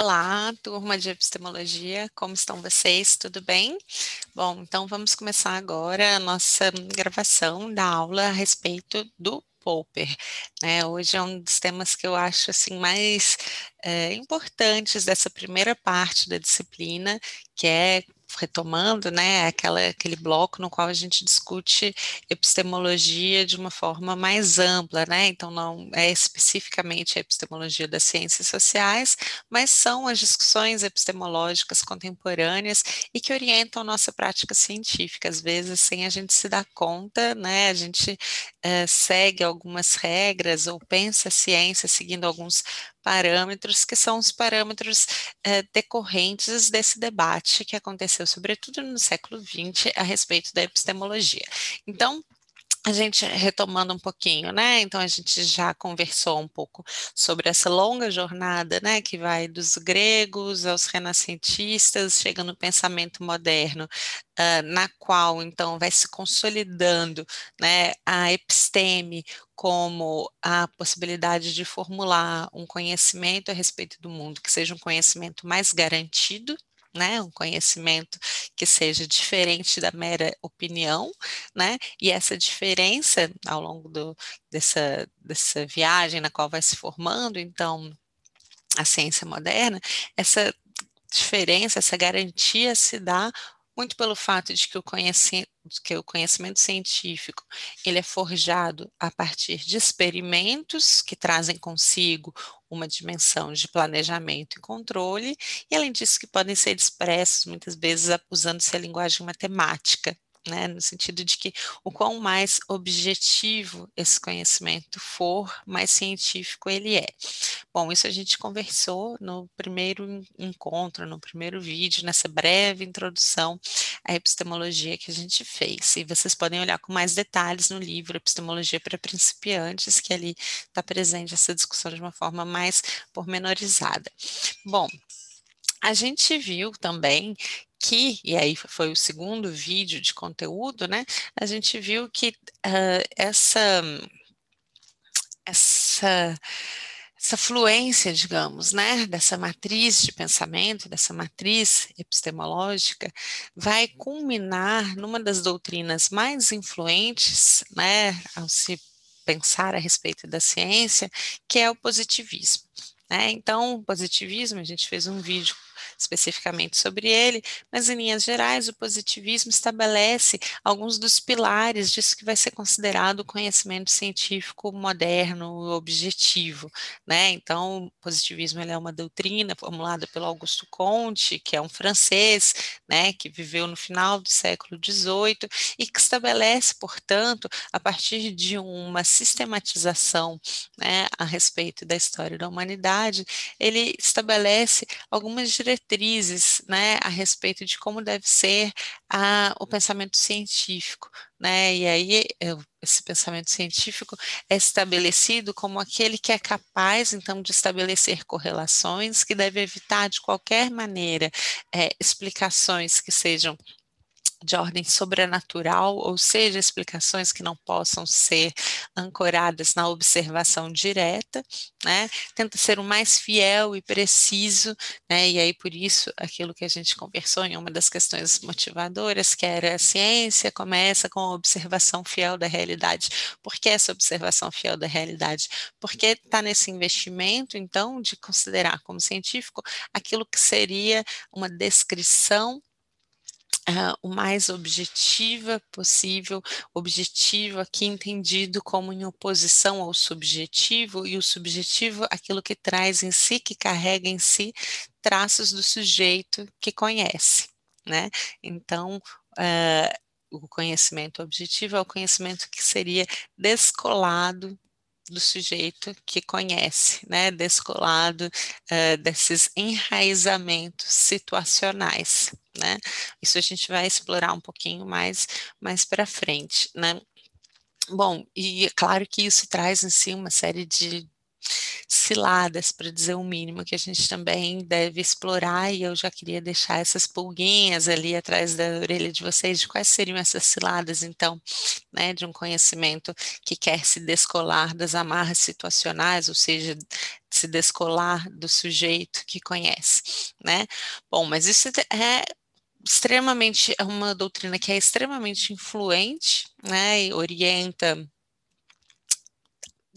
Olá, turma de epistemologia, como estão vocês? Tudo bem? Bom, então vamos começar agora a nossa gravação da aula a respeito do Popper. Né? Hoje é um dos temas que eu acho assim mais é, importantes dessa primeira parte da disciplina, que é retomando, né, aquela, aquele bloco no qual a gente discute epistemologia de uma forma mais ampla, né, então não é especificamente a epistemologia das ciências sociais, mas são as discussões epistemológicas contemporâneas e que orientam nossa prática científica, às vezes sem a gente se dar conta, né, a gente é, segue algumas regras ou pensa a ciência seguindo alguns parâmetros que são os parâmetros eh, decorrentes desse debate que aconteceu, sobretudo no século XX, a respeito da epistemologia. Então, a gente retomando um pouquinho, né? Então a gente já conversou um pouco sobre essa longa jornada, né, que vai dos gregos aos renascentistas, chegando no pensamento moderno, uh, na qual então vai se consolidando, né, a episteme como a possibilidade de formular um conhecimento a respeito do mundo que seja um conhecimento mais garantido, né, um conhecimento que seja diferente da mera opinião, né, e essa diferença ao longo do, dessa, dessa viagem na qual vai se formando, então, a ciência moderna, essa diferença, essa garantia se dá muito pelo fato de que o, conhecimento, que o conhecimento científico ele é forjado a partir de experimentos que trazem consigo uma dimensão de planejamento e controle, e além disso que podem ser expressos muitas vezes usando-se a linguagem matemática, né, no sentido de que o quão mais objetivo esse conhecimento for, mais científico ele é. Bom, isso a gente conversou no primeiro encontro, no primeiro vídeo, nessa breve introdução à epistemologia que a gente fez. E vocês podem olhar com mais detalhes no livro Epistemologia para Principiantes, que ali está presente essa discussão de uma forma mais pormenorizada. Bom, a gente viu também e aí foi o segundo vídeo de conteúdo, né? A gente viu que uh, essa, essa, essa fluência, digamos, né, dessa matriz de pensamento, dessa matriz epistemológica, vai culminar numa das doutrinas mais influentes, né, ao se pensar a respeito da ciência, que é o positivismo. Né? Então, o positivismo, a gente fez um vídeo especificamente sobre ele, mas em linhas gerais, o positivismo estabelece alguns dos pilares disso que vai ser considerado o conhecimento científico moderno objetivo, né? Então, o positivismo é uma doutrina formulada pelo Augusto Comte, que é um francês, né, que viveu no final do século XVIII e que estabelece, portanto, a partir de uma sistematização, né, a respeito da história da humanidade, ele estabelece algumas diretrizes diretrizes né, a respeito de como deve ser a, o pensamento científico. Né? E aí, esse pensamento científico é estabelecido como aquele que é capaz, então, de estabelecer correlações, que deve evitar, de qualquer maneira, é, explicações que sejam de ordem sobrenatural, ou seja, explicações que não possam ser ancoradas na observação direta, né? Tenta ser o mais fiel e preciso, né? E aí por isso aquilo que a gente conversou em uma das questões motivadoras, que era a ciência começa com a observação fiel da realidade. Por que essa observação fiel da realidade? Porque está nesse investimento, então, de considerar como científico aquilo que seria uma descrição uh, o mais objetiva possível, objetivo aqui entendido como em oposição ao subjetivo, e o subjetivo aquilo que traz em si, que carrega em si traços do sujeito que conhece, né? Então, uh, o conhecimento objetivo é o conhecimento que seria descolado do sujeito que conhece, né, descolado uh, desses enraizamentos situacionais, né? Isso a gente vai explorar um pouquinho mais mais para frente, né? Bom, e é claro que isso traz em si uma série de ciladas, para dizer o mínimo, que a gente também deve explorar, e eu já queria deixar essas pulguinhas ali atrás da orelha de vocês, de quais seriam essas ciladas, então, né, de um conhecimento que quer se descolar das amarras situacionais, ou seja, se descolar do sujeito que conhece, né? Bom, mas isso é extremamente, é uma doutrina que é extremamente influente, né, e orienta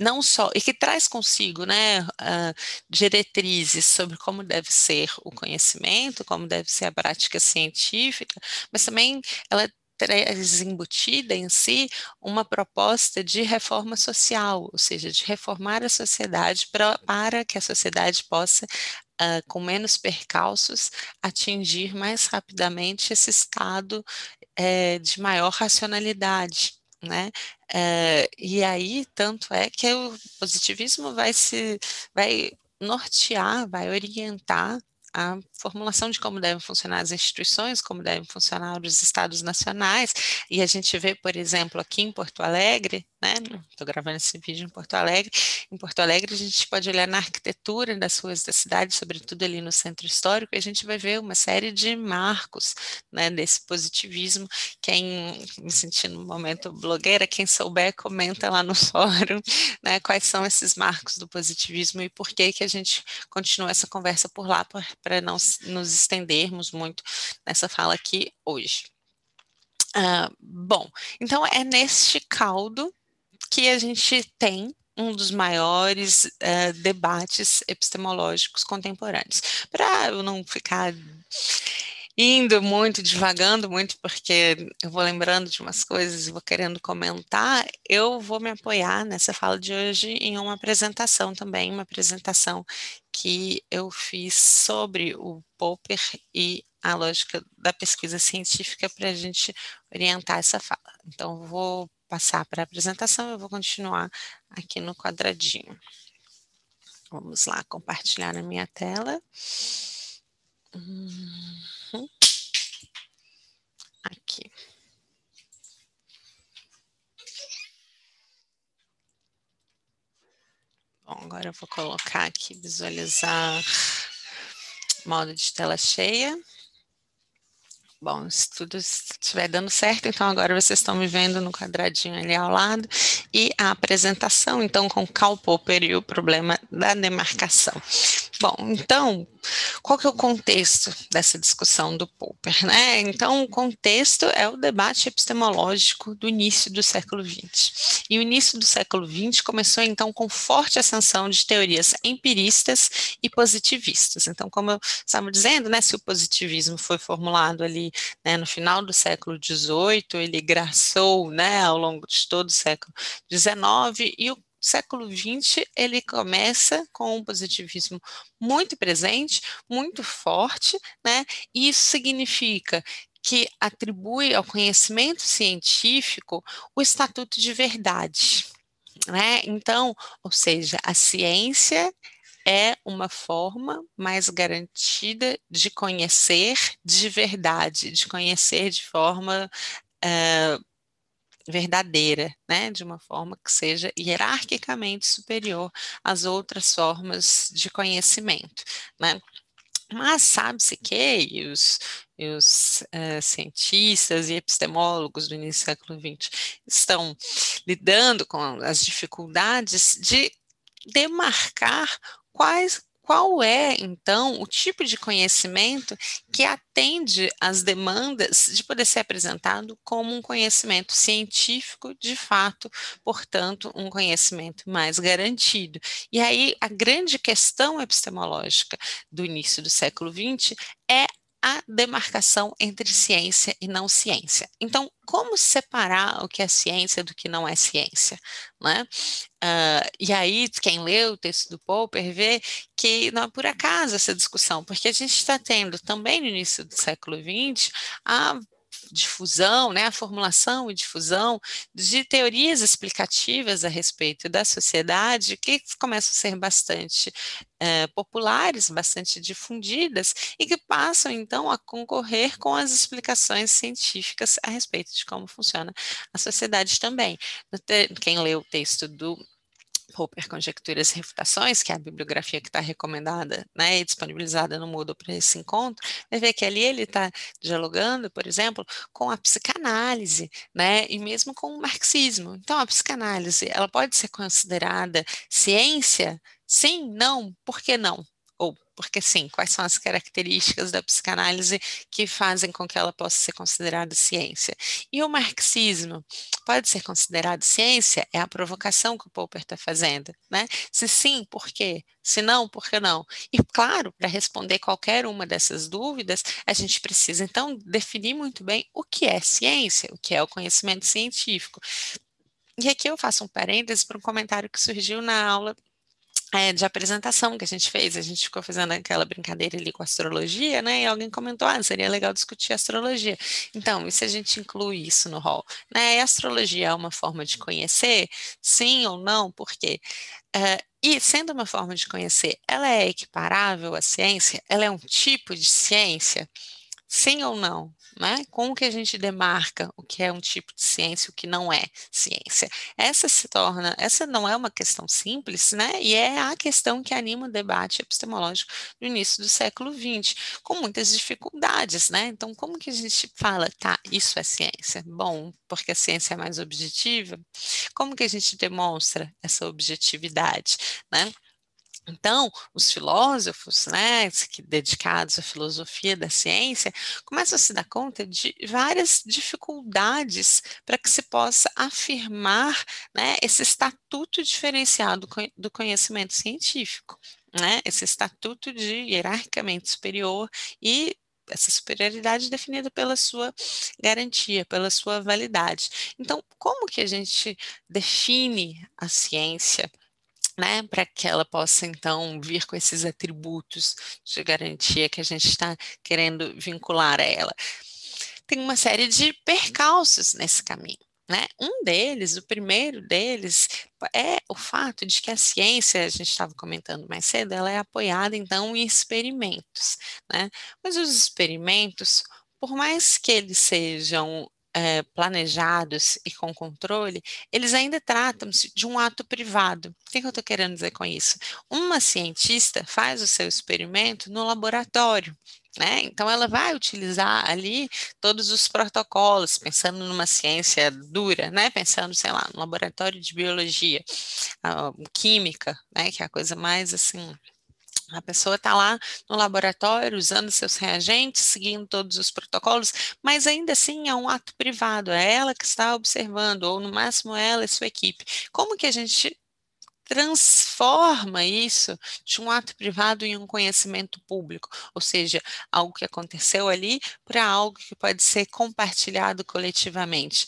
não só, e que traz consigo, né, uh, diretrizes sobre como deve ser o conhecimento, como deve ser a prática científica, mas também ela traz embutida em si uma proposta de reforma social, ou seja, de reformar a sociedade pra, para que a sociedade possa Uh, com menos percalços, atingir mais rapidamente esse estado é, de maior racionalidade né? É, e aí, tanto é que o positivismo vai se, vai nortear, vai orientar a formulação de como devem funcionar as instituições, como devem funcionar os estados nacionais, e a gente vê, por exemplo, aqui em Porto Alegre, né? Estou gravando esse vídeo em Porto Alegre. Em Porto Alegre, a gente pode olhar na arquitetura das ruas da cidade, sobretudo ali no centro histórico, e a gente vai ver uma série de marcos né, desse positivismo. Quem me sentir no momento blogueira, quem souber, comenta lá no fórum né, quais são esses marcos do positivismo e por que, que a gente continua essa conversa por lá, para não nos estendermos muito nessa fala aqui hoje. Uh, bom, então é neste caldo que a gente tem um dos maiores uh, debates epistemológicos contemporâneos. Para eu não ficar indo muito, divagando muito, porque eu vou lembrando de umas coisas e vou querendo comentar, eu vou me apoiar nessa fala de hoje em uma apresentação também, uma apresentação que eu fiz sobre o Popper e a lógica da pesquisa científica para a gente orientar essa fala. Então, vou passar para a apresentação, eu vou continuar aqui no quadradinho. Vamos lá, compartilhar na minha tela. Uhum. Aqui. Bom, agora eu vou colocar aqui, visualizar modo de tela cheia. Bom, se tudo estiver dando certo, então agora vocês estão me vendo no quadradinho ali ao lado. E a apresentação, então, com Karl Popper e o problema da demarcação. Bom, então, qual que é o contexto dessa discussão do Popper? Né? Então, o contexto é o debate epistemológico do início do século XX. E o início do século XX começou, então, com forte ascensão de teorias empiristas e positivistas. Então, como eu estava dizendo, né, se o positivismo foi formulado ali né, no final do século XVIII, ele graçou né, ao longo de todo o século XIX, e o século XX ele começa com um positivismo muito presente, muito forte, né? E isso significa que atribui ao conhecimento científico o estatuto de verdade, né? Então, ou seja, a ciência é uma forma mais garantida de conhecer de verdade, de conhecer de forma uh, verdadeira, né, de uma forma que seja hierarquicamente superior às outras formas de conhecimento, né. Mas sabe-se que os, os uh, cientistas e epistemólogos do início do século XX estão lidando com as dificuldades de demarcar quais qual é, então, o tipo de conhecimento que atende às demandas de poder ser apresentado como um conhecimento científico de fato, portanto, um conhecimento mais garantido. E aí, a grande questão epistemológica do início do século XX é a demarcação entre ciência e não ciência. Então, como separar o que é ciência do que não é ciência? Né? Uh, e aí, quem lê o texto do Popper vê que não é por acaso essa discussão, porque a gente está tendo também no início do século XX a difusão, né, a formulação e difusão de teorias explicativas a respeito da sociedade que começam a ser bastante é, populares, bastante difundidas e que passam então a concorrer com as explicações científicas a respeito de como funciona a sociedade também. Quem lê o texto do Popper Conjecturas e Refutações, que é a bibliografia que está recomendada né, e disponibilizada no Moodle para esse encontro, vai ver que ali ele está dialogando, por exemplo, com a psicanálise, né, e mesmo com o marxismo. Então, a psicanálise, ela pode ser considerada ciência? Sim, não, por que não? Porque sim, quais são as características da psicanálise que fazem com que ela possa ser considerada ciência? E o marxismo pode ser considerado ciência? É a provocação que o Popper está fazendo, né? Se sim, por quê? Se não, por que não? E claro, para responder qualquer uma dessas dúvidas, a gente precisa então definir muito bem o que é ciência, o que é o conhecimento científico. E aqui eu faço um parêntese para um comentário que surgiu na aula é, de apresentação que a gente fez, a gente ficou fazendo aquela brincadeira ali com astrologia, né? E alguém comentou, ah, seria legal discutir astrologia. Então, e se a gente inclui isso no rol? Né? E astrologia é uma forma de conhecer? Sim ou não? Por quê? Uh, e sendo uma forma de conhecer, ela é equiparável à ciência? Ela é um tipo de ciência? Sim ou não? Né? Como que a gente demarca o que é um tipo de ciência e o que não é ciência? Essa se torna, essa não é uma questão simples, né? E é a questão que anima o debate epistemológico no início do século XX, com muitas dificuldades, né? Então, como que a gente fala, tá, isso é ciência? Bom, porque a ciência é mais objetiva. Como que a gente demonstra essa objetividade, né? Então, os filósofos, né, dedicados à filosofia da ciência, começam a se dar conta de várias dificuldades para que se possa afirmar né, esse estatuto diferenciado do conhecimento científico, né, esse estatuto de hierarquicamente superior e essa superioridade definida pela sua garantia, pela sua validade. Então, como que a gente define a ciência? Né, para que ela possa então vir com esses atributos de garantia que a gente está querendo vincular a ela. Tem uma série de percalços nesse caminho. Né? Um deles, o primeiro deles, é o fato de que a ciência, a gente estava comentando mais cedo, ela é apoiada então em experimentos, né? Mas os experimentos, por mais que eles sejam é, planejados e com controle, eles ainda tratam-se de um ato privado. O que, que eu estou querendo dizer com isso? Uma cientista faz o seu experimento no laboratório. Né? Então, ela vai utilizar ali todos os protocolos, pensando numa ciência dura, né? pensando, sei lá, no laboratório de biologia, química, né? que é a coisa mais assim a pessoa está lá no laboratório usando seus reagentes, seguindo todos os protocolos, mas ainda assim é um ato privado, é ela que está observando, ou no máximo ela e sua equipe. Como que a gente transforma isso de um ato privado em um conhecimento público, ou seja, algo que aconteceu ali para algo que pode ser compartilhado coletivamente.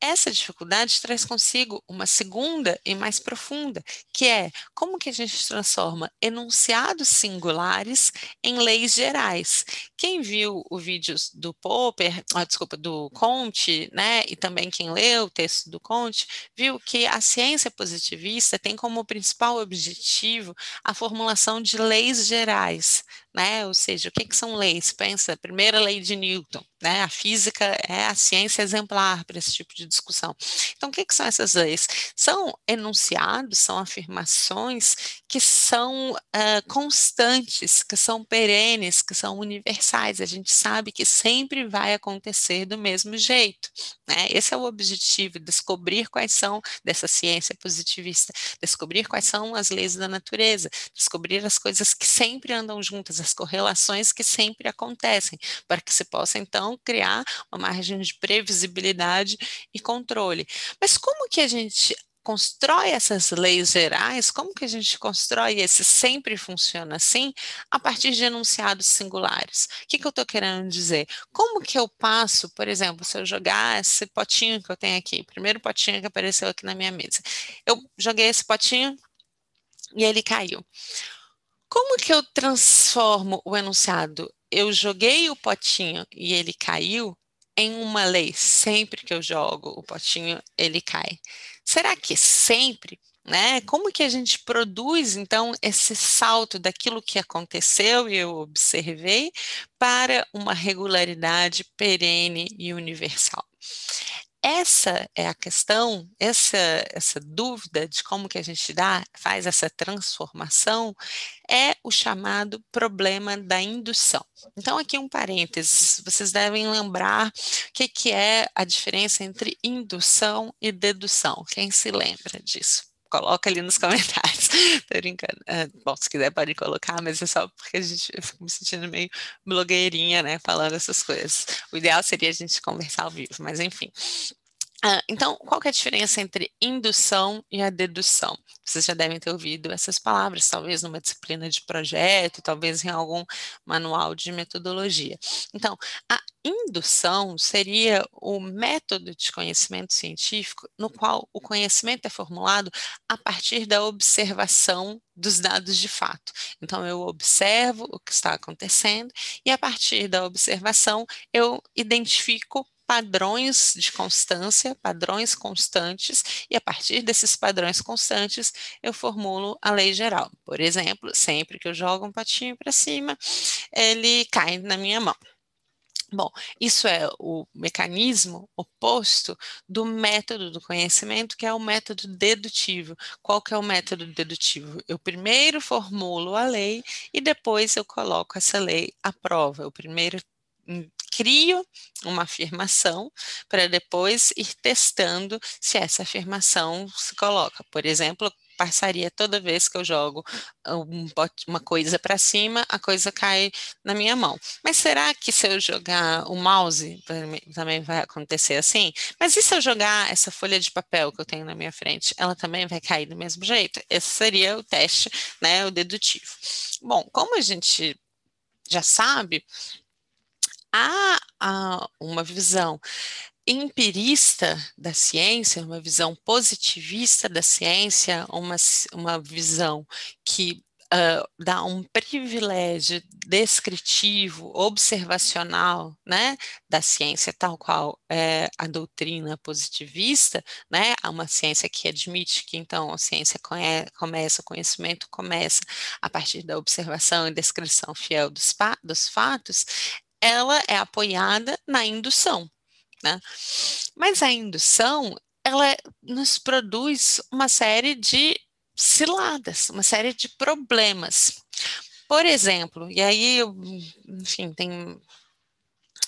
Essa dificuldade traz consigo uma segunda e mais profunda, que é como que a gente transforma enunciados singulares em leis gerais. Quem viu o vídeo do Popper, ah, desculpa, do Conte, né, e também quem leu o texto do Conte, viu que a ciência positivista tem como principal objetivo a formulação de leis gerais, né? Ou seja, o que, que são leis? Pensa, primeira lei de Newton, né? A física é a ciência exemplar para esse tipo de discussão. Então, o que, que são essas leis? São enunciados, são afirmações que são uh, constantes, que são perenes, que são universais. A gente sabe que sempre vai acontecer do mesmo jeito. Né? Esse é o objetivo, descobrir quais são, dessa ciência positivista, descobrir quais são as leis da natureza, descobrir as coisas que sempre andam juntas, as correlações que sempre acontecem, para que se possa, então, criar uma margem de previsibilidade e controle. Mas como que a gente constrói essas leis gerais, como que a gente constrói esse sempre funciona assim, a partir de enunciados singulares? O que, que eu estou querendo dizer? Como que eu passo, por exemplo, se eu jogar esse potinho que eu tenho aqui, primeiro potinho que apareceu aqui na minha mesa, eu joguei esse potinho e ele caiu. Como que eu transformo o enunciado? Eu joguei o potinho e ele caiu em uma lei. Sempre que eu jogo o potinho, ele cai. Será que sempre? Né? Como que a gente produz, então, esse salto daquilo que aconteceu e eu observei para uma regularidade perene e universal? Essa é a questão, essa, essa dúvida de como que a gente dá, faz essa transformação, é o chamado problema da indução. Então, aqui um parênteses, vocês devem lembrar o que, que é a diferença entre indução e dedução. Quem se lembra disso? Coloca ali nos comentários. Tô brincando. Uh, bom, se quiser pode colocar, mas é só porque a gente, eu fico me sentindo meio blogueirinha, né, falando essas coisas. O ideal seria a gente conversar ao vivo, mas enfim. Ah, então, qual é a diferença entre indução e a dedução? Vocês já devem ter ouvido essas palavras, talvez numa disciplina de projeto, talvez em algum manual de metodologia. Então, a indução seria o método de conhecimento científico no qual o conhecimento é formulado a partir da observação dos dados de fato. Então, eu observo o que está acontecendo e, a partir da observação, eu identifico padrões de constância, padrões constantes, e a partir desses padrões constantes eu formulo a lei geral. Por exemplo, sempre que eu jogo um patinho para cima, ele cai na minha mão. Bom, isso é o mecanismo oposto do método do conhecimento, que é o método dedutivo. Qual que é o método dedutivo? Eu primeiro formulo a lei e depois eu coloco essa lei à prova. Eu primeiro crio uma afirmação para depois ir testando se essa afirmação se coloca. Por exemplo, passaria toda vez que eu jogo um, uma coisa para cima, a coisa cai na minha mão. Mas será que se eu jogar o mouse também vai acontecer assim? Mas e se eu jogar essa folha de papel que eu tenho na minha frente, ela também vai cair do mesmo jeito? Esse seria o teste, né, o dedutivo. Bom, como a gente já sabe, há, há uma visão empirista da ciência, uma visão positivista da ciência, uma, uma visão que uh, dá um privilégio descritivo, observacional, né, da ciência, tal qual é a doutrina positivista, né, há uma ciência que admite que então a ciência começa, o conhecimento começa a partir da observação e descrição fiel dos, dos fatos, ela é apoiada na indução. Né? Mas a indução, ela nos produz uma série de ciladas, uma série de problemas. Por exemplo, e aí, enfim, tem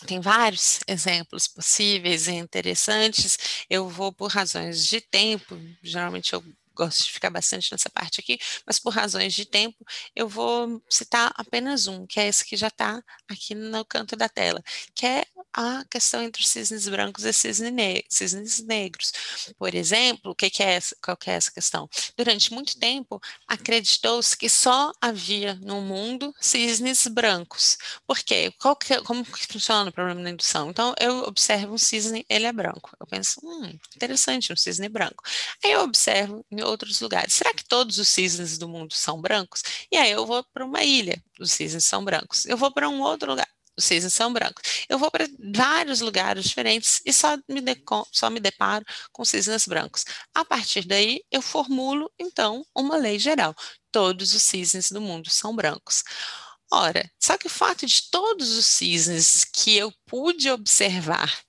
tem vários exemplos possíveis e interessantes. Eu vou, por razões de tempo, geralmente eu gosto de ficar bastante nessa parte aqui, mas por razões de tempo, eu vou citar apenas um, que é esse que já está aqui no canto da tela, que é a questão entre cisnes brancos e cisne ne cisnes negros. Por exemplo, o que, que é essa, qual que é essa questão? Durante muito tempo, acreditou-se que só havia no mundo cisnes brancos. Por quê? Que, é, como que funciona o problema da indução? Então, eu observo um cisne, ele é branco. Eu penso, hum, interessante, um cisne branco. Aí eu observo em outros lugares. Será que todos os cisnes do mundo são brancos? E aí eu vou para uma ilha, os cisnes são brancos. Eu vou para um outro lugar, os cisnes são brancos. Eu vou para vários lugares diferentes e só me, só me deparo com cisnes brancos. A partir daí, eu formulo, então, uma lei geral. Todos os cisnes do mundo são brancos. Ora, só que o fato de todos os cisnes que eu pude observar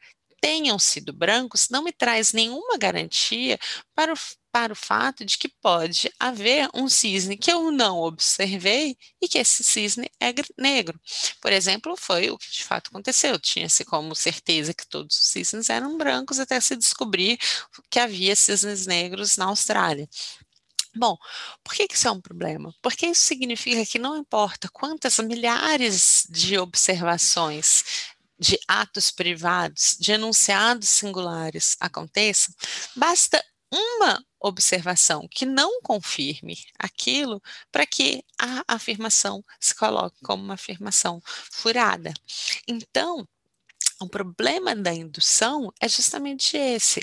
tenham sido brancos não me traz nenhuma garantia para o, para o fato de que pode haver um cisne que eu não observei e que esse cisne é negro. Por exemplo, foi o que de fato aconteceu. Tinha-se como certeza que todos os cisnes eram brancos até se descobrir que havia cisnes negros na Austrália. Bom, por que isso é um problema? Porque isso significa que não importa quantas milhares de observações de atos privados, de enunciados singulares aconteçam, basta uma observação que não confirme aquilo para que a afirmação se coloque como uma afirmação furada. Então, o problema da indução é justamente esse.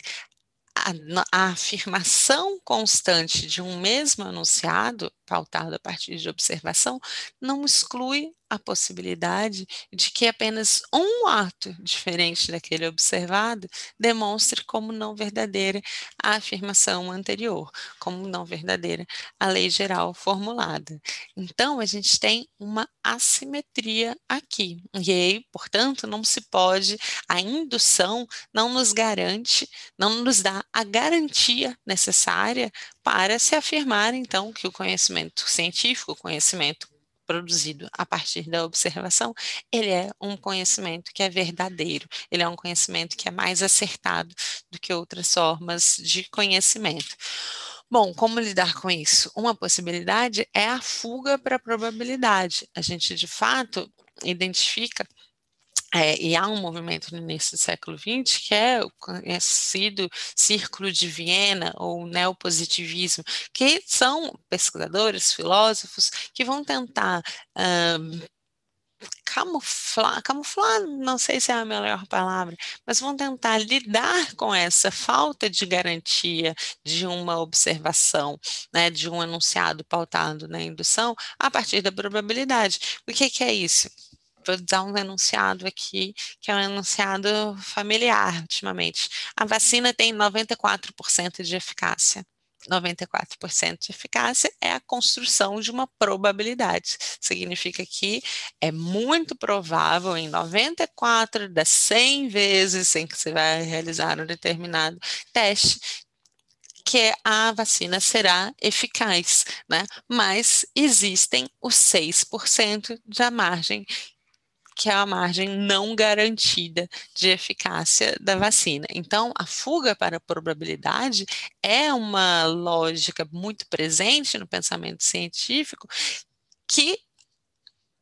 A, a, afirmação constante de um mesmo enunciado pautado a partir de observação, não exclui a possibilidade de que apenas um ato diferente daquele observado demonstre como não verdadeira a afirmação anterior, como não verdadeira a lei geral formulada. Então, a gente tem uma assimetria aqui. E aí, portanto, não se pode, a indução não nos garante, não nos dá a garantia necessária para se afirmar, então, que o conhecimento científico, o conhecimento produzido a partir da observação, ele é um conhecimento que é verdadeiro, ele é um conhecimento que é mais acertado do que outras formas de conhecimento. Bom, como lidar com isso? Uma possibilidade é a fuga para a probabilidade. A gente, de fato, identifica é, e há um movimento no início do século XX que é o conhecido Círculo de Viena ou neopositivismo, que são pesquisadores, filósofos que vão tentar um, camuflar, camuflar, não sei se é a melhor palavra, mas vão tentar lidar com essa falta de garantia de uma observação, né, de um enunciado pautado na indução a partir da probabilidade. O que, que é isso? Vou dar um enunciado aqui, que é um enunciado familiar ultimamente. A vacina tem 94% de eficácia. 94% de eficácia é a construção de uma probabilidade. Significa que é muito provável em 94 das 100 vezes em que você vai realizar um determinado teste que a vacina será eficaz, né? Mas existem os 6% da margem que é a margem não garantida de eficácia da vacina. Então, a fuga para a probabilidade é uma lógica muito presente no pensamento científico que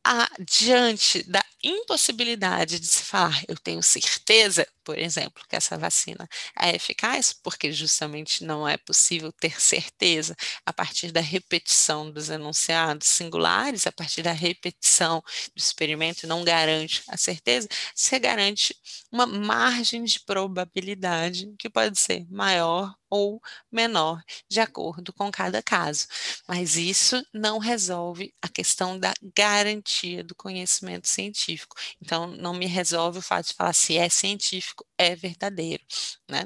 a, diante da impossibilidade de se falar, eu tenho certeza, por exemplo, que essa vacina é eficaz, porque justamente não é possível ter certeza a partir da repetição dos enunciados singulares, a partir da repetição do experimento, não garante a certeza, se garante uma margem de probabilidade que pode ser maior ou menor, de acordo com cada caso. Mas isso não resolve a questão da garantia do conhecimento científico. Então, não me resolve o fato de falar se é científico, é verdadeiro, né?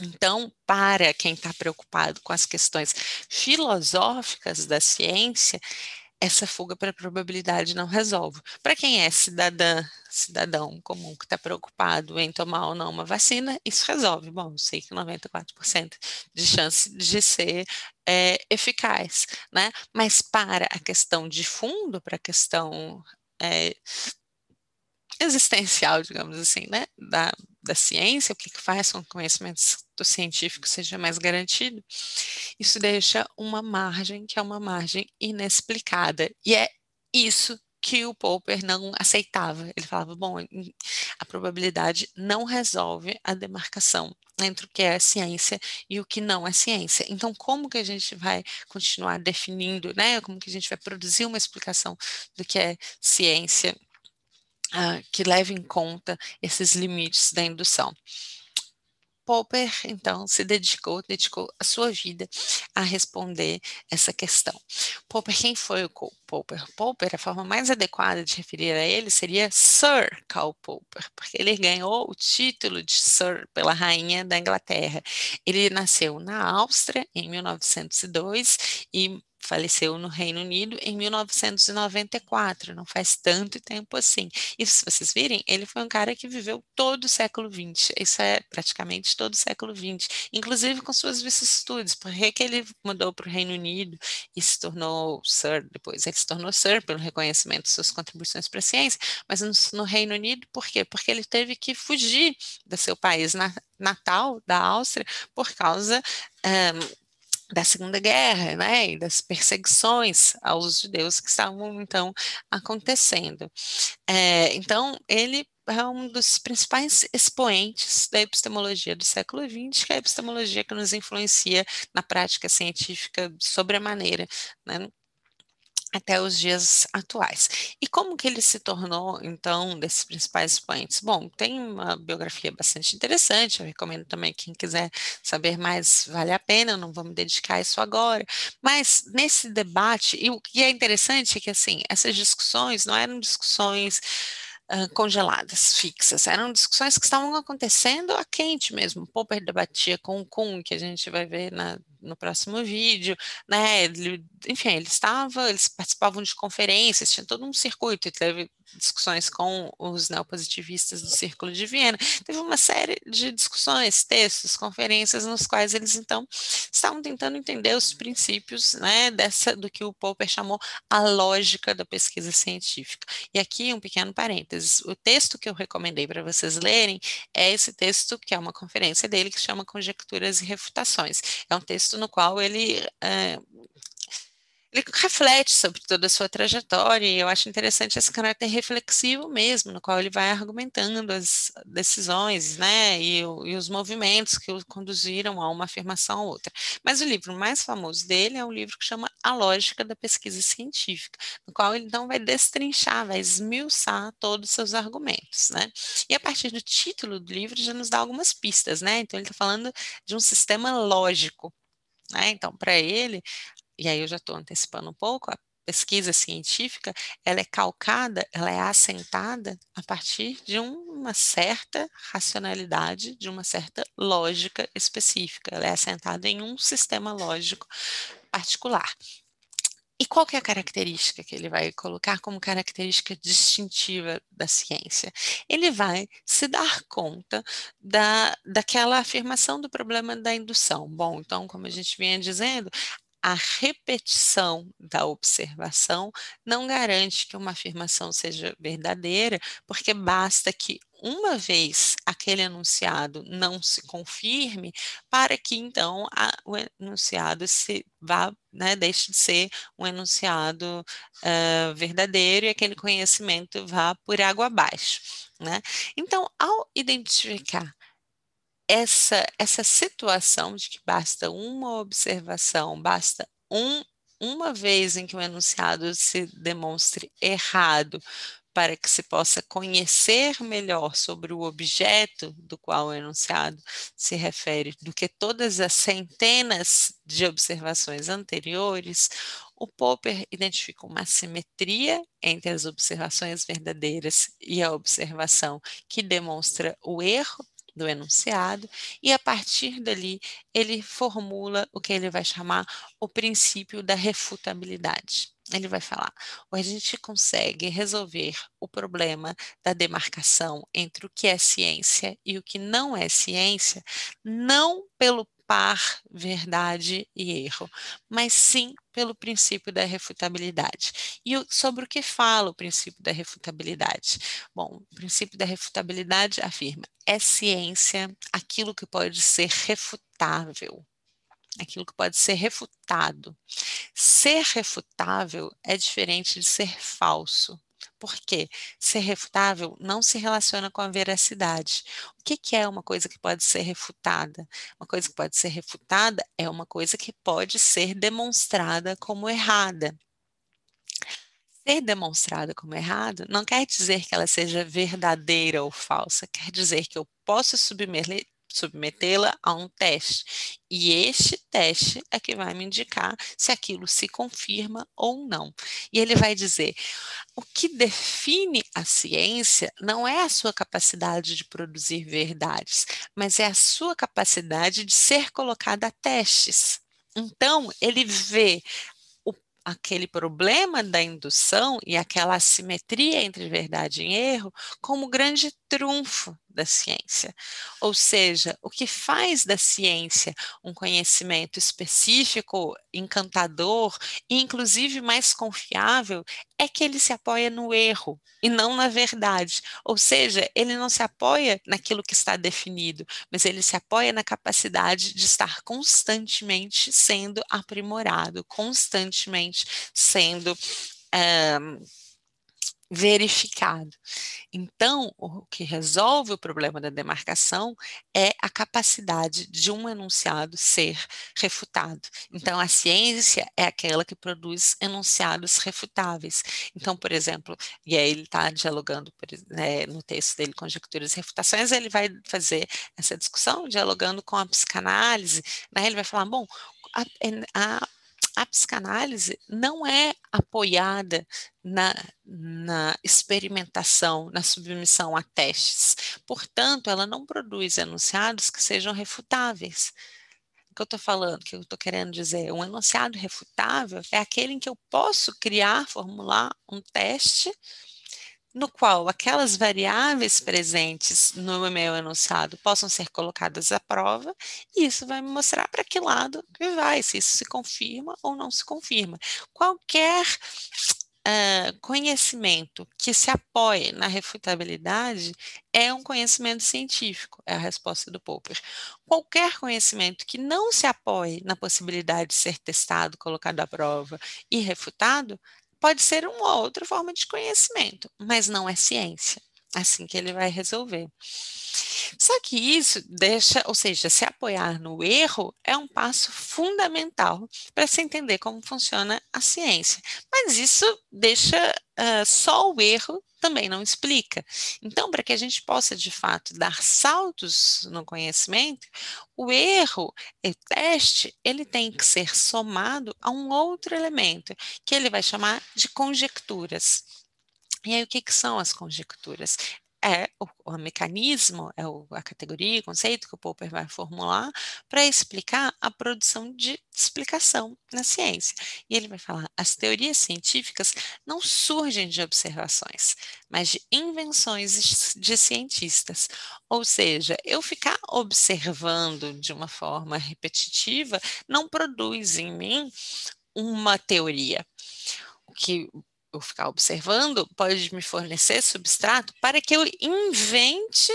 Então, para quem está preocupado com as questões filosóficas da ciência, essa fuga para probabilidade não resolve. Para quem é cidadã, cidadão comum que está preocupado em tomar ou não uma vacina, isso resolve. Bom, eu sei que 94% de chance de ser é, eficaz, né? Mas para a questão de fundo, para a questão é, existencial, digamos assim, né, da, da ciência, o que, que faz com que o conhecimento científico seja mais garantido, isso deixa uma margem que é uma margem inexplicada. E é isso que o Popper não aceitava. Ele falava, bom, a probabilidade não resolve a demarcação entre o que é ciência e o que não é ciência. Então, como que a gente vai continuar definindo, né? Como que a gente vai produzir uma explicação do que é ciência uh, que leve em conta esses limites da indução. Popper, então, se dedicou, dedicou a sua vida a responder essa questão. Popper, quem foi o Popper? Popper, a forma mais adequada de referir a ele seria Sir Karl Popper, porque ele ganhou o título de Sir pela rainha da Inglaterra. Ele nasceu na Áustria em 1902 e faleceu no Reino Unido em 1994, não faz tanto tempo assim. E se vocês virem, ele foi um cara que viveu todo o século XX, isso é praticamente todo o século XX, inclusive com suas vicissitudes, porque que ele mudou para o Reino Unido e se tornou Sir depois, ele se tornou Sir pelo reconhecimento de suas contribuições para a ciência, mas no, no, Reino Unido, por quê? Porque ele teve que fugir do seu país na, natal, da Áustria, por causa um, da Segunda Guerra, né, e das perseguições aos judeus que estavam então acontecendo. É, então, ele é um dos principais expoentes da epistemologia do século XX, que é a epistemologia que nos influencia na prática científica sobremaneira, né? Até os dias atuais. E como que ele se tornou, então, desses principais expoentes? Bom, tem uma biografia bastante interessante, eu recomendo também quem quiser saber mais, vale a pena, não vou me dedicar a isso agora, mas nesse debate, e o que é interessante é que, assim, essas discussões não eram discussões congeladas, fixas. Eram discussões que estavam acontecendo a quente mesmo. Popper debatia com o Kuhn, que a gente vai ver na, no próximo vídeo, né? Ele, enfim, ele estava, eles participavam de conferências, tinha todo um circuito, e teve discussões com os neopositivistas do Círculo de Viena. Teve uma série de discussões, textos, conferências, nos quais eles então estavam tentando entender os princípios, né, dessa do que o Popper chamou a lógica da pesquisa científica. E aqui um pequeno parênteses: o texto que eu recomendei para vocês lerem é esse texto que é uma conferência dele que chama Conjecturas e Refutações. É um texto no qual ele é, ele reflete sobre toda a sua trajetória, e eu acho interessante esse caráter reflexivo mesmo, no qual ele vai argumentando as decisões, né, e, e, os movimentos que o conduziram a uma afirmação ou outra. Mas o livro mais famoso dele é um livro que chama A Lógica da Pesquisa Científica, no qual ele então vai destrinchar, vai esmiuçar todos os seus argumentos, né. E a partir do título do livro já nos dá algumas pistas, né, então ele está falando de um sistema lógico, né? Então, para ele, e aí eu já estou antecipando um pouco, a pesquisa científica, ela é calcada, ela é assentada a partir de uma certa racionalidade, de uma certa lógica específica, ela é assentada em um sistema lógico particular. E qual que é a característica que ele vai colocar como característica distintiva da ciência? Ele vai se dar conta da, daquela afirmação do problema da indução. Bom, então, como a gente vinha dizendo, a repetição da observação não garante que uma afirmação seja verdadeira, porque basta que uma vez aquele enunciado não se confirme, para que então a, o enunciado se vá, né, deixe de ser um enunciado uh, verdadeiro e aquele conhecimento vá por água abaixo. Né? Então, ao identificar essa, essa situação de que basta uma observação, basta um, uma vez em que o enunciado se demonstre errado, para que se possa conhecer melhor sobre o objeto do qual o enunciado se refere, do que todas as centenas de observações anteriores, o Popper identifica uma simetria entre as observações verdadeiras e a observação que demonstra o erro do enunciado, e a partir dali ele formula o que ele vai chamar o princípio da refutabilidade. Ele vai falar: ou a gente consegue resolver o problema da demarcação entre o que é ciência e o que não é ciência, não pelo par verdade e erro, mas sim pelo princípio da refutabilidade. E sobre o que fala o princípio da refutabilidade? Bom, o princípio da refutabilidade afirma: é ciência aquilo que pode ser refutável, aquilo que pode ser refutado. Ser refutável é diferente de ser falso. Porque ser refutável não se relaciona com a veracidade. O que, que, é uma coisa que pode ser refutada? Uma coisa que pode ser refutada é uma coisa que pode ser demonstrada como errada. Ser demonstrada como errada não quer dizer que ela seja verdadeira ou falsa, quer dizer que eu posso submeter, submetê-la a um teste. E este teste é que vai me indicar se aquilo se confirma ou não. E ele vai dizer: o que define a ciência não é a sua capacidade de produzir verdades, mas é a sua capacidade de ser colocada a testes. Então, ele vê aquele problema da indução e aquela assimetria entre verdade e erro como grande trunfo da ciência. Ou seja, o que faz da ciência um conhecimento específico, encantador e inclusive mais confiável é que ele se apoia no erro e não na verdade. Ou seja, ele não se apoia naquilo que está definido, mas ele se apoia na capacidade de estar constantemente sendo aprimorado, constantemente sendo. Um, verificado. Então, o que resolve o problema da demarcação é a capacidade de um enunciado ser refutado. Então, a ciência é aquela que produz enunciados refutáveis. Então, por exemplo, e aí ele está dialogando né, no texto dele conjecturas e refutações, ele vai fazer essa discussão dialogando com a psicanálise, né? Ele vai falar, bom, a, a a psicanálise não é apoiada na, na, experimentação, na submissão a testes. Portanto, ela não produz enunciados que sejam refutáveis. O que eu estou falando, o que eu estou querendo dizer? Um enunciado refutável é aquele em que eu posso criar, formular um teste no qual aquelas variáveis presentes no meu enunciado possam ser colocadas à prova, e isso vai me mostrar para que lado que vai, se isso se confirma ou não se confirma. Qualquer uh, conhecimento que se apoie na refutabilidade é um conhecimento científico, é a resposta do Popper. Qualquer conhecimento que não se apoie na possibilidade de ser testado, colocado à prova e refutado, pode ser uma outra forma de conhecimento, mas não é ciência. Assim que ele vai resolver. Só que isso deixa, ou seja, se apoiar no erro é um passo fundamental para se entender como funciona a ciência. Mas isso deixa uh, só o erro também não explica. Então, para que a gente possa de fato dar saltos no conhecimento, o erro, o teste, ele tem que ser somado a um outro elemento, que ele vai chamar de conjecturas. E aí, o que, que são as conjecturas? é o, o mecanismo, é o, a categoria, o conceito que o Popper vai formular para explicar a produção de explicação na ciência. E ele vai falar: as teorias científicas não surgem de observações, mas de invenções de cientistas. Ou seja, eu ficar observando de uma forma repetitiva não produz em mim uma teoria. O que eu ficar observando pode me fornecer substrato para que eu invente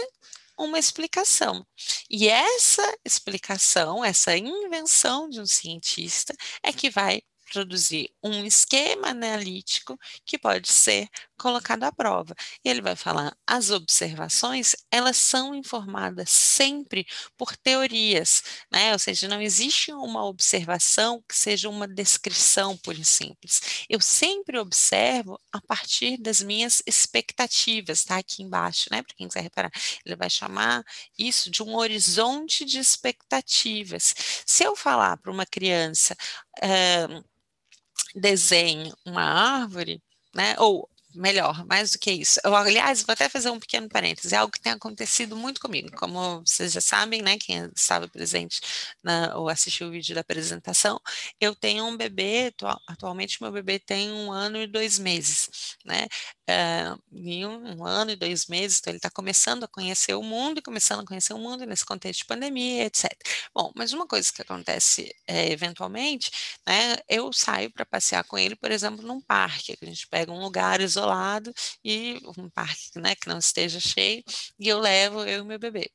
uma explicação. E essa explicação, essa invenção de um cientista é que vai produzir um esquema analítico que pode ser colocado à prova. E ele vai falar, as observações, elas são informadas sempre por teorias, né? Ou seja, não existe uma observação que seja uma descrição pura e simples. Eu sempre observo a partir das minhas expectativas, tá? Aqui embaixo, né? Para quem quiser reparar, ele vai chamar isso de um horizonte de expectativas. Se eu falar para uma criança, uh, desenhe uma árvore, né? Ou melhor, mais do que isso. Eu, aliás, vou até fazer um pequeno parêntese, é algo que tem acontecido muito comigo, como vocês já sabem, né, quem estava presente na, ou assistiu o vídeo da apresentação, eu tenho um bebê, atualmente meu bebê tem um ano e dois meses, né, uh, em um, um, ano e dois meses, então ele está começando a conhecer o mundo, e começando a conhecer o mundo nesse contexto de pandemia, etc. Bom, mas uma coisa que acontece é, eventualmente, né, eu saio para passear com ele, por exemplo, num parque, a gente pega um lugar isolado e um parque né, que não esteja cheio, e eu levo eu e meu bebê.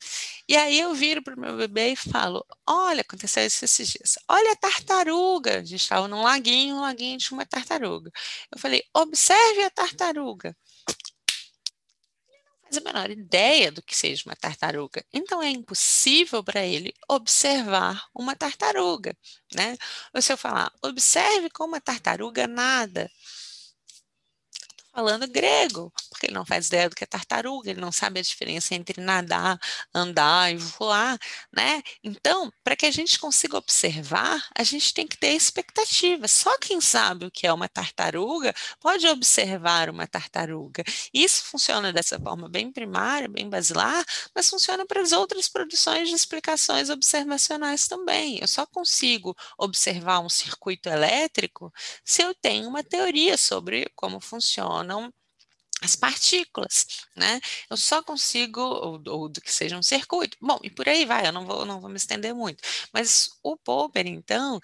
E aí eu viro para o meu bebê e falo: Olha, aconteceu isso esses dias. Olha a tartaruga. A gente estava num laguinho, um laguinho tinha uma tartaruga. Eu falei: Observe a tartaruga a menor ideia do que seja uma tartaruga. Então é impossível para ele observar uma tartaruga, né? Ou se eu falar, observe como a tartaruga nada falando grego, porque ele não faz ideia do que é tartaruga, ele não sabe a diferença entre nadar, andar e voar, né? Então, para que a gente consiga observar, a gente tem que ter expectativa. Só quem sabe o que é uma tartaruga pode observar uma tartaruga. Isso funciona dessa forma bem primária, bem basilar, mas funciona para as outras produções de explicações observacionais também. Eu só consigo observar um circuito elétrico se eu tenho uma teoria sobre como funciona funcionam as partículas, né? Eu só consigo, ou, ou, do que seja um circuito. Bom, e por aí vai, eu não vou, não vou me estender muito. Mas o Popper, então,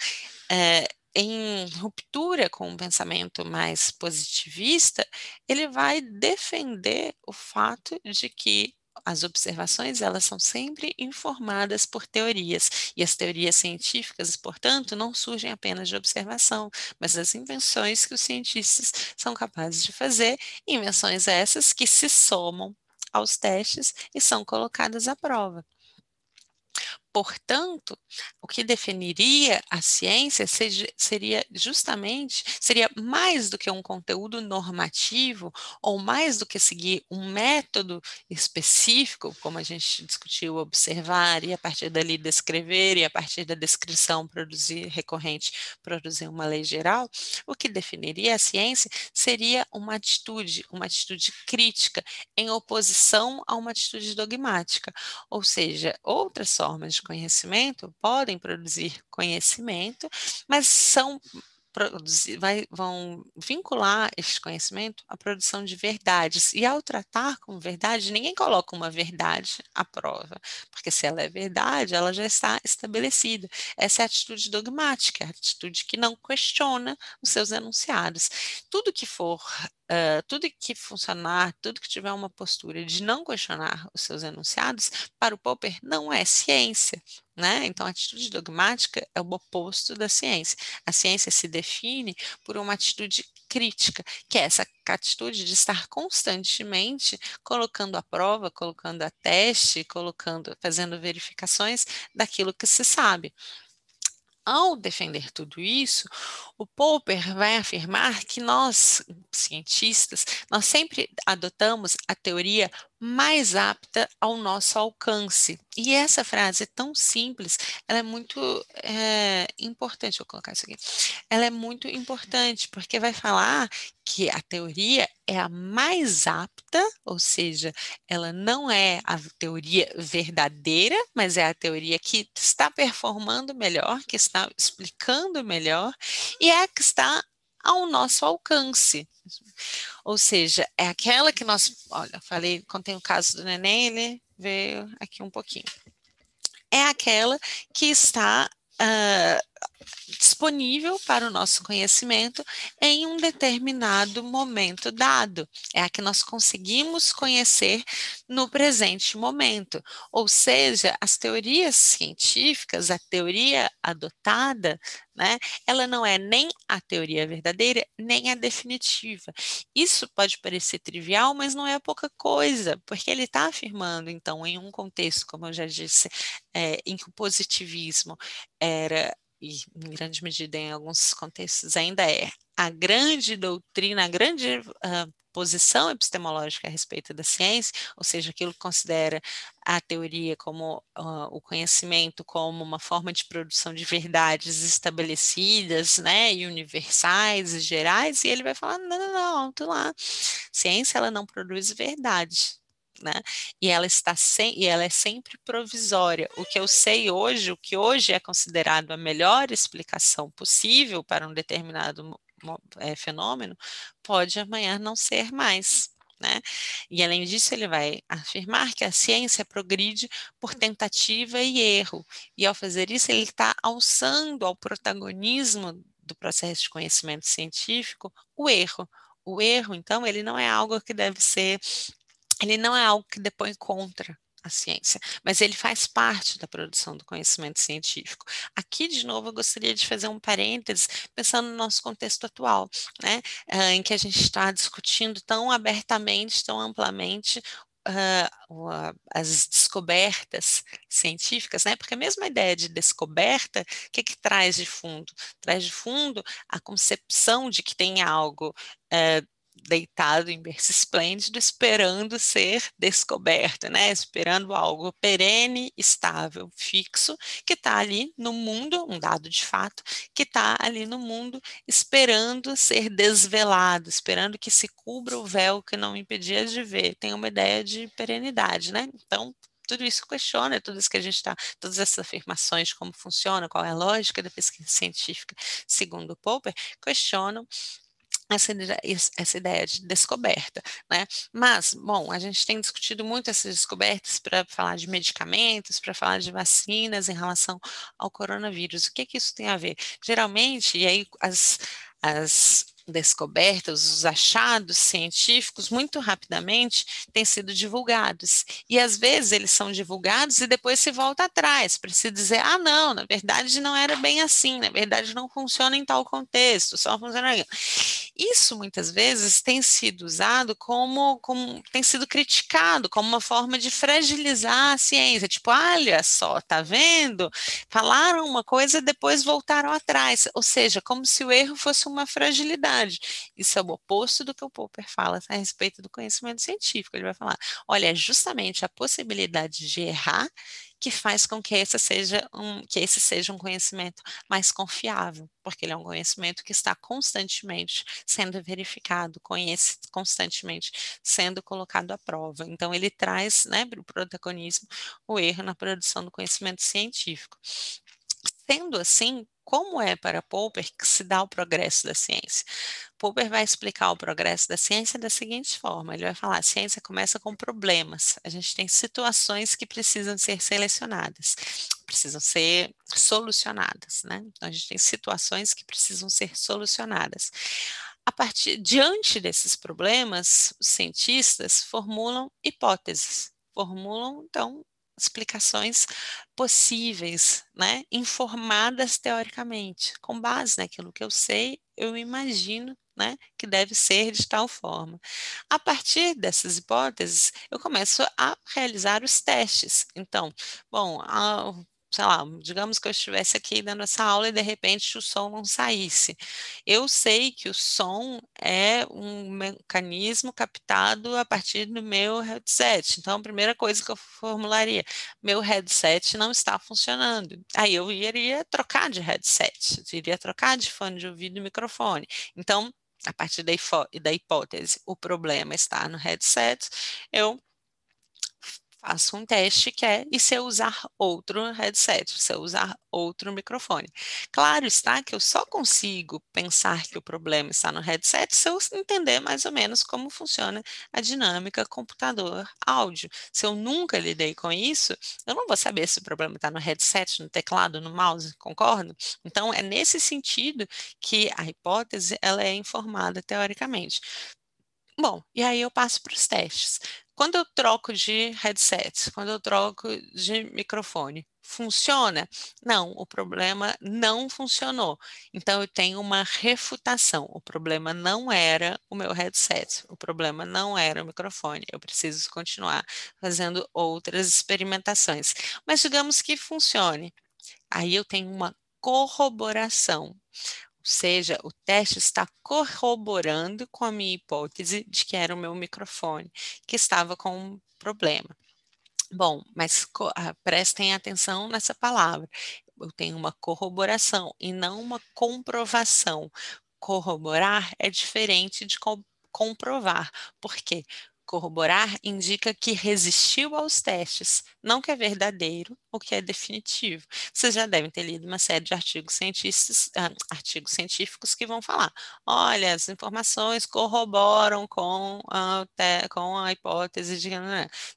é, em ruptura com um pensamento mais positivista, ele vai defender o fato de que as observações elas são sempre informadas por teorias, e as teorias científicas, portanto, não surgem apenas de observação, mas das invenções que os cientistas são capazes de fazer, invenções essas que se somam aos testes e são colocadas à prova. Portanto, o que definiria a ciência seja, seria justamente, seria mais do que um conteúdo normativo, ou mais do que seguir um método específico, como a gente discutiu, observar e a partir dali descrever, e a partir da descrição produzir recorrente, produzir uma lei geral, o que definiria a ciência seria uma atitude, uma atitude crítica, em oposição a uma atitude dogmática, ou seja, outras formas de conhecimento podem produzir conhecimento, mas são produzir, vai, vão vincular este conhecimento à produção de verdades. E ao tratar como verdade, ninguém coloca uma verdade à prova, porque se ela é verdade, ela já está estabelecida. Essa é a atitude dogmática, a atitude que não questiona os seus enunciados. Tudo que for Uh, tudo que funcionar, tudo que tiver uma postura de não questionar os seus enunciados, para o Popper não é ciência, né? Então, a atitude dogmática é o oposto da ciência. A ciência se define por uma atitude crítica, que é essa atitude de estar constantemente colocando à prova, colocando a teste, colocando, fazendo verificações daquilo que se sabe. Ao defender tudo isso, o Popper vai afirmar que nós, cientistas, nós sempre adotamos a teoria mais apta ao nosso alcance. E essa frase é tão simples, ela é muito é, importante, vou colocar isso aqui, ela é muito importante, porque vai falar que a teoria é a mais apta, ou seja, ela não é a teoria verdadeira, mas é a teoria que está performando melhor, que está explicando melhor, e é a que está ao nosso alcance. Ou seja, é aquela que nós, olha, falei, contei o caso do neném, ele veio aqui um pouquinho. É aquela que está uh, disponível para o nosso conhecimento em um determinado momento dado. É a que nós conseguimos conhecer no presente momento. Ou seja, as teorias científicas, a teoria adotada, né, ela não é nem a teoria verdadeira, nem a definitiva. Isso pode parecer trivial, mas não é pouca coisa, porque ele está afirmando, então, em um contexto, como eu já disse, é, em que o positivismo era e em grande medida em alguns contextos ainda é, a grande doutrina, a grande uh, posição epistemológica a respeito da ciência, ou seja, aquilo que considera a teoria como uh, o conhecimento como uma forma de produção de verdades estabelecidas, né, e universais e gerais, e ele vai falar, não, não, não, alto lá, ciência ela não produz verdade, né? E ela está sem, e ela é sempre provisória. O que eu sei hoje, o que hoje é considerado a melhor explicação possível para um determinado é, fenômeno, pode amanhã não ser mais. Né? E além disso, ele vai afirmar que a ciência progride por tentativa e erro. E ao fazer isso, ele está alçando ao protagonismo do processo de conhecimento científico o erro. O erro, então, ele não é algo que deve ser ele não é algo que depõe contra a ciência, mas ele faz parte da produção do conhecimento científico. Aqui, de novo, eu gostaria de fazer um parênteses, pensando no nosso contexto atual, né, em que a gente está discutindo tão abertamente, tão amplamente Uh, as descobertas científicas, né? Porque a mesma ideia de descoberta, o que, que traz de fundo? Traz de fundo a concepção de que tem algo uh, deitado em berço esplêndido, esperando ser descoberto, né? Esperando algo perene, estável, fixo, que está ali no mundo, um dado de fato, que está ali no mundo, esperando ser desvelado, esperando que se cubra o véu que não impedia de ver. Tem uma ideia de perenidade, né? Então, tudo isso questiona, tudo isso que a gente está, todas essas afirmações de como funciona, qual é a lógica da pesquisa científica, segundo Popper, questionam essa, essa ideia de descoberta, né? Mas, bom, a gente tem discutido muito essas descobertas para falar de medicamentos, para falar de vacinas em relação ao coronavírus. O que que isso tem a ver? Geralmente, e aí as, as descobertas, os achados científicos, muito rapidamente têm sido divulgados. E às vezes eles são divulgados e depois se volta atrás para se dizer: ah, não, na verdade não era bem assim, na verdade não funciona em tal contexto, só funciona. Isso muitas vezes tem sido usado como, como tem sido criticado como uma forma de fragilizar a ciência, tipo, olha só, tá vendo? Falaram uma coisa e depois voltaram atrás, ou seja, como se o erro fosse uma fragilidade. Isso é o oposto do que o Popper fala a respeito do conhecimento científico. Ele vai falar: olha, é justamente a possibilidade de errar que faz com que esse seja um, que esse seja um conhecimento mais confiável, porque ele é um conhecimento que está constantemente sendo verificado, conhece constantemente sendo colocado à prova. Então ele traz, né, para o protagonismo o erro na produção do conhecimento científico. Sendo assim, como é para Popper que se dá o progresso da ciência? Popper vai explicar o progresso da ciência da seguinte forma: ele vai falar, a ciência começa com problemas, a gente tem situações que precisam ser selecionadas, precisam ser solucionadas, né? Então, a gente tem situações que precisam ser solucionadas. A partir diante desses problemas, os cientistas formulam hipóteses, formulam então explicações possíveis, né, informadas teoricamente, com base naquilo que eu sei, eu imagino né, que deve ser de tal forma. A partir dessas hipóteses, eu começo a realizar os testes. Então, bom, a, sei lá, digamos que eu estivesse aqui dando essa aula e de repente o som não saísse. Eu sei que o som é um mecanismo captado a partir do meu headset. Então, a primeira coisa que eu formularia, meu headset não está funcionando. Aí eu iria trocar de headset, iria trocar de fone de ouvido e microfone. Então, a partir da, hipótese, o problema está no headset, eu faço um teste que é e se eu usar outro headset, se eu usar outro microfone. Claro está que eu só consigo pensar que o problema está no headset se eu entender mais ou menos como funciona a dinâmica computador-áudio. Se eu nunca lidei com isso, eu não vou saber se o problema está no headset, no teclado, no mouse, concordo? Então, é nesse sentido que a hipótese ela é informada teoricamente. Bom, e aí eu passo para os testes. Quando eu troco de headset, quando eu troco de microfone, funciona? Não, o problema não funcionou. Então eu tenho uma refutação. O problema não era o meu headset, o problema não era o microfone. Eu preciso continuar fazendo outras experimentações. Mas digamos que funcione. Aí eu tenho uma corroboração seja, o teste está corroborando com a minha hipótese de que era o meu microfone que estava com um problema. Bom, mas ah, prestem atenção nessa palavra. Eu tenho uma corroboração e não uma comprovação. Corroborar é diferente de comprovar. Por quê? Corroborar indica que resistiu aos testes, não que é verdadeiro ou que é definitivo. Vocês já devem ter lido uma série de artigos científicos, uh, artigos científicos que vão falar: olha, as informações corroboram com a, com a hipótese de.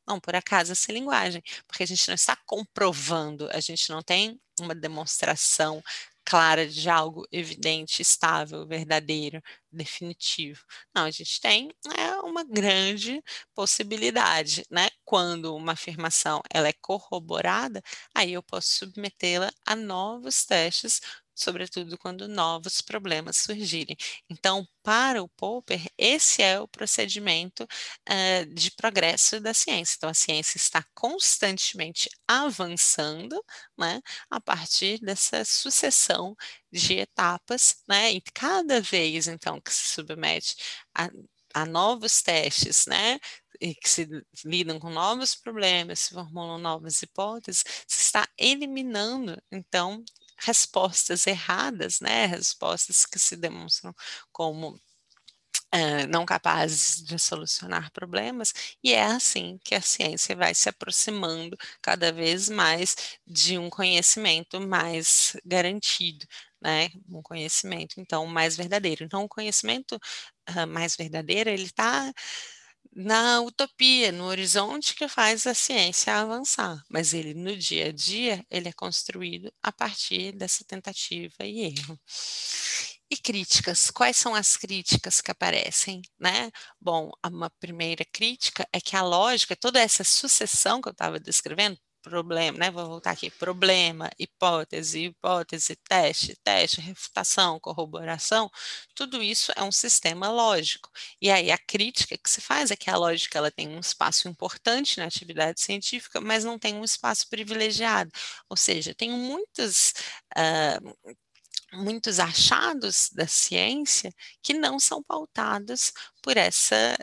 Não, por acaso essa linguagem, porque a gente não está comprovando, a gente não tem uma demonstração clara de algo evidente, estável, verdadeiro, definitivo. Não, a gente tem é, uma grande possibilidade, né? Quando uma afirmação ela é corroborada, aí eu posso submetê-la a novos testes sobretudo quando novos problemas surgirem. Então, para o Popper, esse é o procedimento uh, de progresso da ciência. Então, a ciência está constantemente avançando, né, a partir dessa sucessão de etapas, né, e cada vez, então, que se submete a, a novos testes, né, e que se lidam com novos problemas, se formulam novas hipóteses, se está eliminando, então, respostas erradas, né? Respostas que se demonstram como Uh, não capazes de solucionar problemas, e é assim que a ciência vai se aproximando cada vez mais de um conhecimento mais garantido, né? Um conhecimento, então, mais verdadeiro. Então, o conhecimento uh, mais verdadeiro, ele está na utopia, no horizonte que faz a ciência avançar, mas ele no dia a dia ele é construído a partir dessa tentativa e erro. E críticas, quais são as críticas que aparecem, né? Bom, uma primeira crítica é que a lógica, toda essa sucessão que eu estava descrevendo, problema, né? Vou voltar aqui, problema, hipótese, hipótese, teste, teste, refutação, corroboração, tudo isso é um sistema lógico. E aí a crítica que se faz é que a lógica ela tem um espaço importante na atividade científica, mas não tem um espaço privilegiado. Ou seja, tem muitas uh, muitos achados da ciência que não são pautados por essa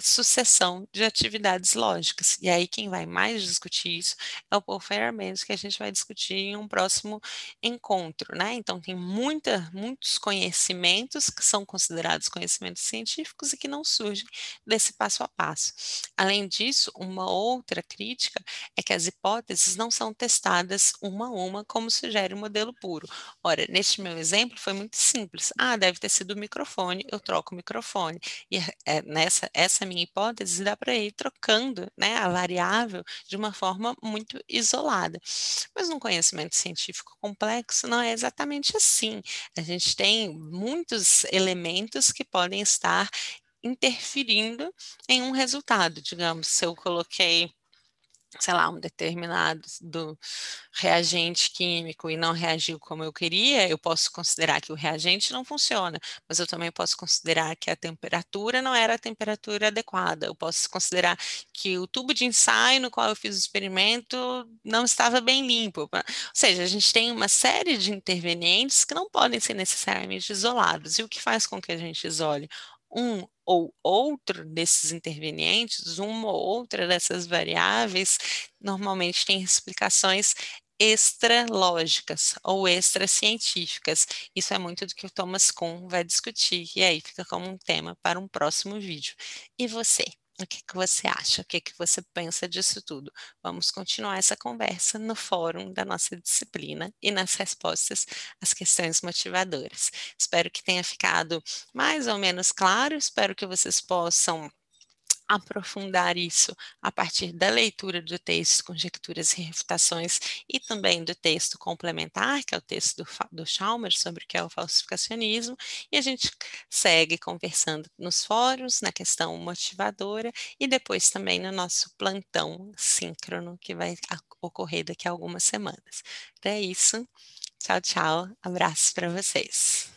sucessão de atividades lógicas. E aí quem vai mais discutir isso é o Paul Feyerabend, que a gente vai discutir em um próximo encontro, né? Então tem muita, muitos conhecimentos que são considerados conhecimentos científicos e que não surgem desse passo a passo. Além disso, uma outra crítica é que as hipóteses não são testadas uma a uma como sugere o modelo puro. Ora, neste meu exemplo foi muito simples. Ah, deve ter sido o microfone, eu troco o microfone. E é, nessa essa minha hipótese dá para ir trocando né, a variável de uma forma muito isolada. Mas no conhecimento científico complexo não é exatamente assim. A gente tem muitos elementos que podem estar interferindo em um resultado. Digamos, se eu coloquei sei lá, um determinado do reagente químico e não reagiu como eu queria, eu posso considerar que o reagente não funciona, mas eu também posso considerar que a temperatura não era a temperatura adequada, eu posso considerar que o tubo de ensaio no qual eu fiz o experimento não estava bem limpo. Ou seja, a gente tem uma série de intervenientes que não podem ser necessariamente isolados. E o que faz com que a gente isole? Um ou outro desses intervenientes, uma ou outra dessas variáveis, normalmente tem explicações extralógicas ou extracientíficas. Isso é muito do que o Thomas Kuhn vai discutir, e aí fica como um tema para um próximo vídeo. E você? O que, que você acha? O que, que você pensa disso tudo? Vamos continuar essa conversa no fórum da nossa disciplina e nas respostas às questões motivadoras. Espero que tenha ficado mais ou menos claro, espero que vocês possam aprofundar isso a partir da leitura do texto Conjecturas e Refutações e também do texto complementar, que é o texto do, do Chalmers sobre o que é o falsificacionismo, e a gente segue conversando nos fóruns, na questão motivadora e depois também no nosso plantão síncrono que vai ocorrer daqui a algumas semanas. Então é isso. Tchau, tchau. Abraços para vocês.